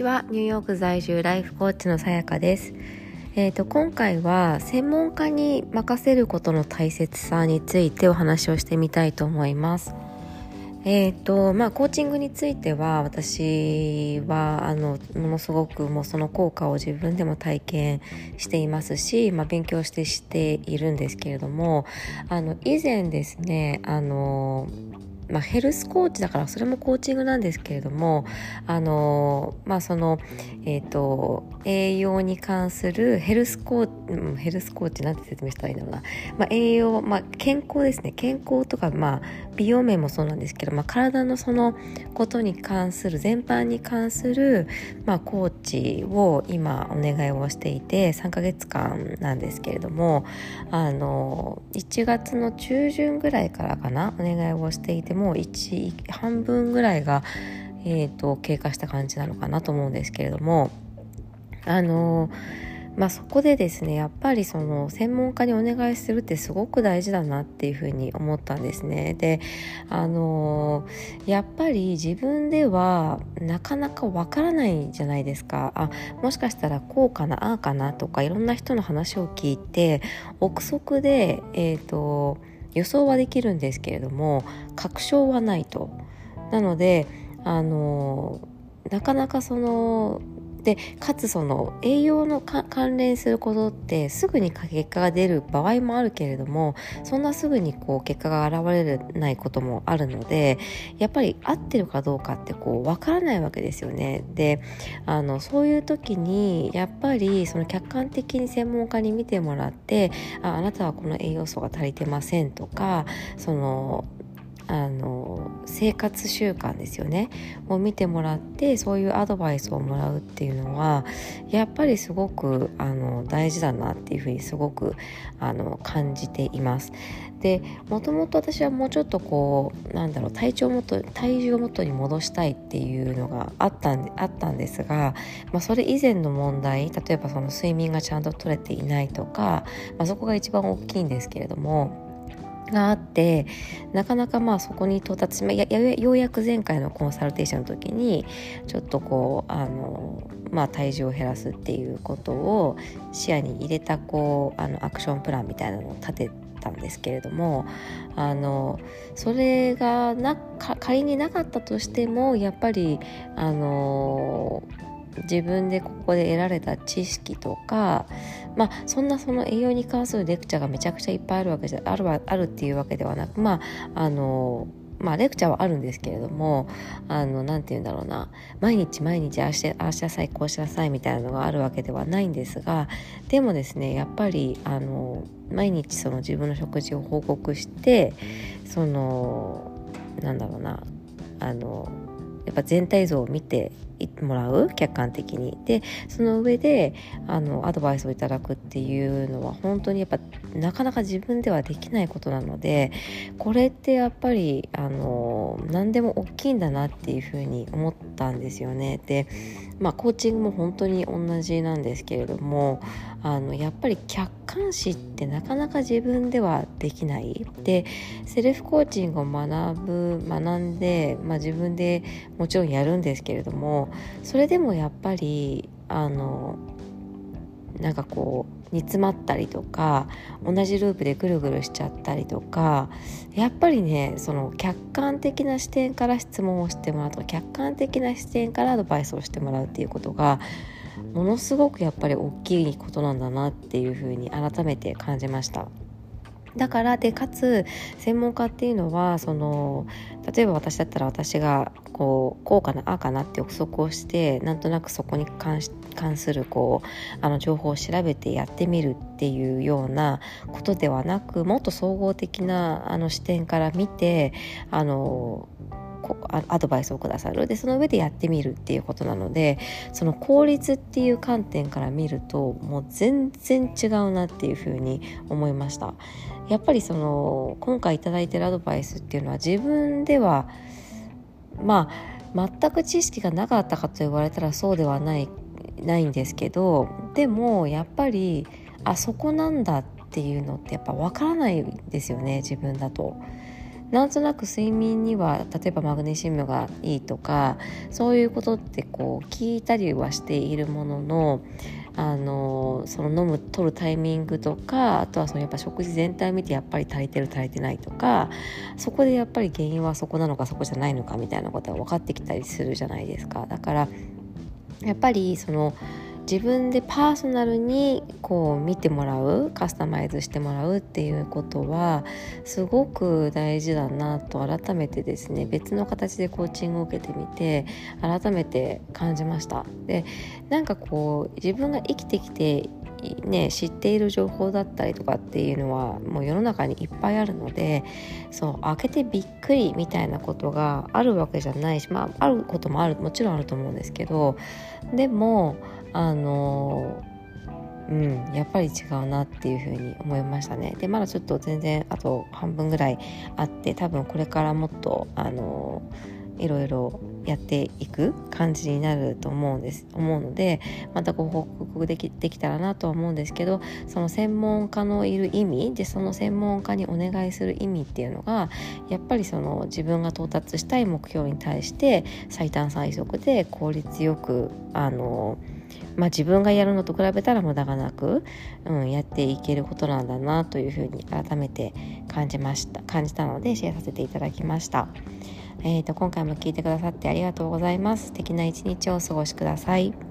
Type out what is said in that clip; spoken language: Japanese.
ちはニューヨーク在住ライフコーチのさやかですえーと、今回は専門家に任せることの大切さについてお話をしてみたいと思います。えーとまあ、コーチングについては私はあのものすごくもうその効果を自分でも体験していますし、まあ、勉強してしているんですけれどもあの以前ですねあのまあ、ヘルスコーチだからそれもコーチングなんですけれどもあのまあそのえっ、ー、と栄養に関するヘルスコーチヘルスコーチなんて説明したらいいんだろうな、まあ、栄養、まあ、健康ですね。健康とか、まあ、美容面もそうなんですけど、まあ、体のそのことに関する全般に関する、まあ、コーチを今お願いをしていて3ヶ月間なんですけれどもあの1月の中旬ぐらいからかなお願いをしていてもう1半分ぐらいが、えーと、経過した感じなのかなと思うんですけれどもあのまあ、そこでですねやっぱりその専門家にお願いするってすごく大事だなっていうふうに思ったんですね。であのやっぱり自分ではなかなかわからないじゃないですかあもしかしたらこうかなああかなとかいろんな人の話を聞いて憶測でえっ、ー、と予想はできるんですけれども確証はないと。なのであのなかなかそのでかつその栄養の関連することってすぐに結果が出る場合もあるけれどもそんなすぐにこう結果が現れないこともあるのでやっぱり合ってるかどうかってこう分からないわけですよね。であのそういう時にやっぱりその客観的に専門家に見てもらってああなたはこの栄養素が足りてませんとかそのあの生活習慣ですよねを見てもらってそういうアドバイスをもらうっていうのはやっぱりすごくあの大事だなっていうふうにすごくあの感じています。でもともと私はもうちょっとこうなんだろう体調もと体重を元に戻したいっていうのがあったんであったんですが、まあ、それ以前の問題例えばその睡眠がちゃんと取れていないとか、まあ、そこが一番大きいんですけれども。があってなかなかまあそこに到達し、ま、ようやく前回のコンサルテーションの時にちょっとこうあの、まあ、体重を減らすっていうことを視野に入れたこうあのアクションプランみたいなのを立てたんですけれどもあのそれがな仮になかったとしてもやっぱりあの自分でここで得られた知識とかまあそんなその栄養に関するレクチャーがめちゃくちゃいっぱいあるわけじゃあるあるっていうわけではなくまああのまあレクチャーはあるんですけれどもあのなんて言うんだろうな毎日毎日ああしてああしなさいこうしなさいみたいなのがあるわけではないんですがでもですねやっぱりあの毎日その自分の食事を報告してそのなんだろうなあのやっぱ全体像を見てもらう客観的に。でその上であのアドバイスをいただくっていうのは本当にやっぱなかなか自分ではできないことなのでこれってやっぱりあの何でも大きいんだなっていうふうに思ったんですよね。でまあコーチングも本当に同じなんですけれどもあのやっぱり客観視ってなかなか自分ではできない。でセルフコーチングを学ぶ学んで、まあ、自分でもちろんやるんですけれどもそれでもやっぱりあのなんかこう煮詰まったりとか同じループでぐるぐるしちゃったりとかやっぱりねその客観的な視点から質問をしてもらうとか客観的な視点からアドバイスをしてもらうっていうことがものすごくやっぱり大きいことなんだなっていうふうに改めて感じました。だからでかつ専門家っていうのはその例えば私だったら私がこうこうかなああかなって憶測をしてなんとなくそこに関するこうあの情報を調べてやってみるっていうようなことではなくもっと総合的なあの視点から見てあのアドバイスをくださるでその上でやってみるっていうことなのでその効率っていう観点から見るともう全然違うなっていうふうに思いましたやっぱりその今回頂いてるアドバイスっていうのは自分ではまあ全く知識がなかったかと言われたらそうではないないんですけどでもやっぱりあそこなんだっていうのってやっぱ分からないですよね自分だと。なんとなく睡眠には例えばマグネシウムがいいとかそういうことってこう聞いたりはしているもののあのその飲む取るタイミングとかあとはそのやっぱ食事全体を見てやっぱり足りてる足りてないとかそこでやっぱり原因はそこなのかそこじゃないのかみたいなことが分かってきたりするじゃないですか。だからやっぱりその自分でパーソナルにこう見てもらうカスタマイズしてもらうっていうことはすごく大事だなと改めてですね別の形でコーチングを受けてみて改めて感じました。でなんかこう自分が生きてきてね、知っている情報だったりとかっていうのはもう世の中にいっぱいあるのでそう開けてびっくりみたいなことがあるわけじゃないしまああることもあるもちろんあると思うんですけどでもあのうんやっぱり違うなっていうふうに思いましたね。でまだちょっと全然あと半分ぐらいあって多分これからもっとあのいろいろやっていく感じになると思うんです思うのでまたご報告できできたらなとは思うんですけどその専門家のいる意味でその専門家にお願いする意味っていうのがやっぱりその自分が到達したい目標に対して最短最速で効率よくあのまあ、自分がやるのと比べたら無駄がなく、うん、やっていけることなんだなというふうに改めて感じました感じたのでシェアさせていただきました。えーと、今回も聞いてくださってありがとうございます。素敵な一日をお過ごしください。